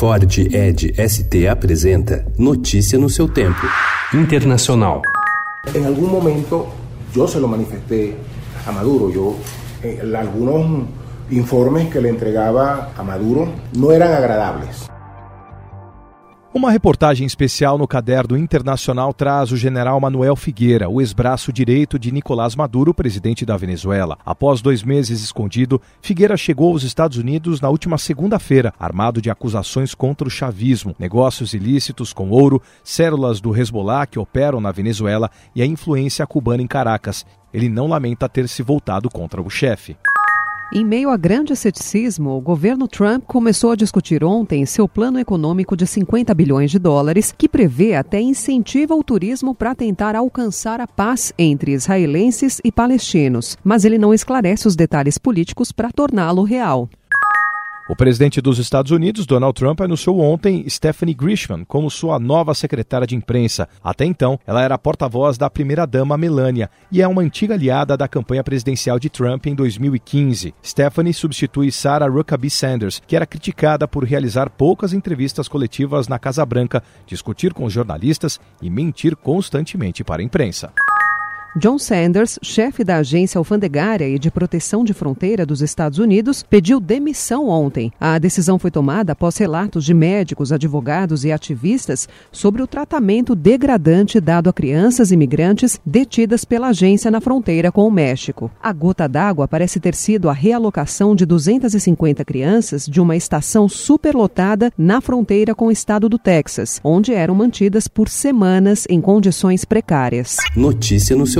Ford Ed ST apresenta Notícia no seu tempo. Internacional. En algún momento yo se lo manifesté a Maduro. Yo, eh, algunos informes que le entregaba a Maduro no eran agradables. Uma reportagem especial no caderno internacional traz o general Manuel Figueira, o ex-braço direito de Nicolás Maduro, presidente da Venezuela. Após dois meses escondido, Figueira chegou aos Estados Unidos na última segunda-feira, armado de acusações contra o chavismo, negócios ilícitos com ouro, células do Hezbollah que operam na Venezuela e a influência cubana em Caracas. Ele não lamenta ter se voltado contra o chefe. Em meio a grande ceticismo, o governo Trump começou a discutir ontem seu plano econômico de 50 bilhões de dólares, que prevê até incentiva o turismo para tentar alcançar a paz entre israelenses e palestinos. Mas ele não esclarece os detalhes políticos para torná-lo real. O presidente dos Estados Unidos, Donald Trump, anunciou ontem Stephanie Grisham como sua nova secretária de imprensa. Até então, ela era porta-voz da primeira-dama Melania e é uma antiga aliada da campanha presidencial de Trump em 2015. Stephanie substitui Sarah Huckabee Sanders, que era criticada por realizar poucas entrevistas coletivas na Casa Branca, discutir com jornalistas e mentir constantemente para a imprensa. John Sanders, chefe da Agência Alfandegária e de Proteção de Fronteira dos Estados Unidos, pediu demissão ontem. A decisão foi tomada após relatos de médicos, advogados e ativistas sobre o tratamento degradante dado a crianças imigrantes detidas pela agência na fronteira com o México. A gota d'água parece ter sido a realocação de 250 crianças de uma estação superlotada na fronteira com o estado do Texas, onde eram mantidas por semanas em condições precárias. Notícia no seu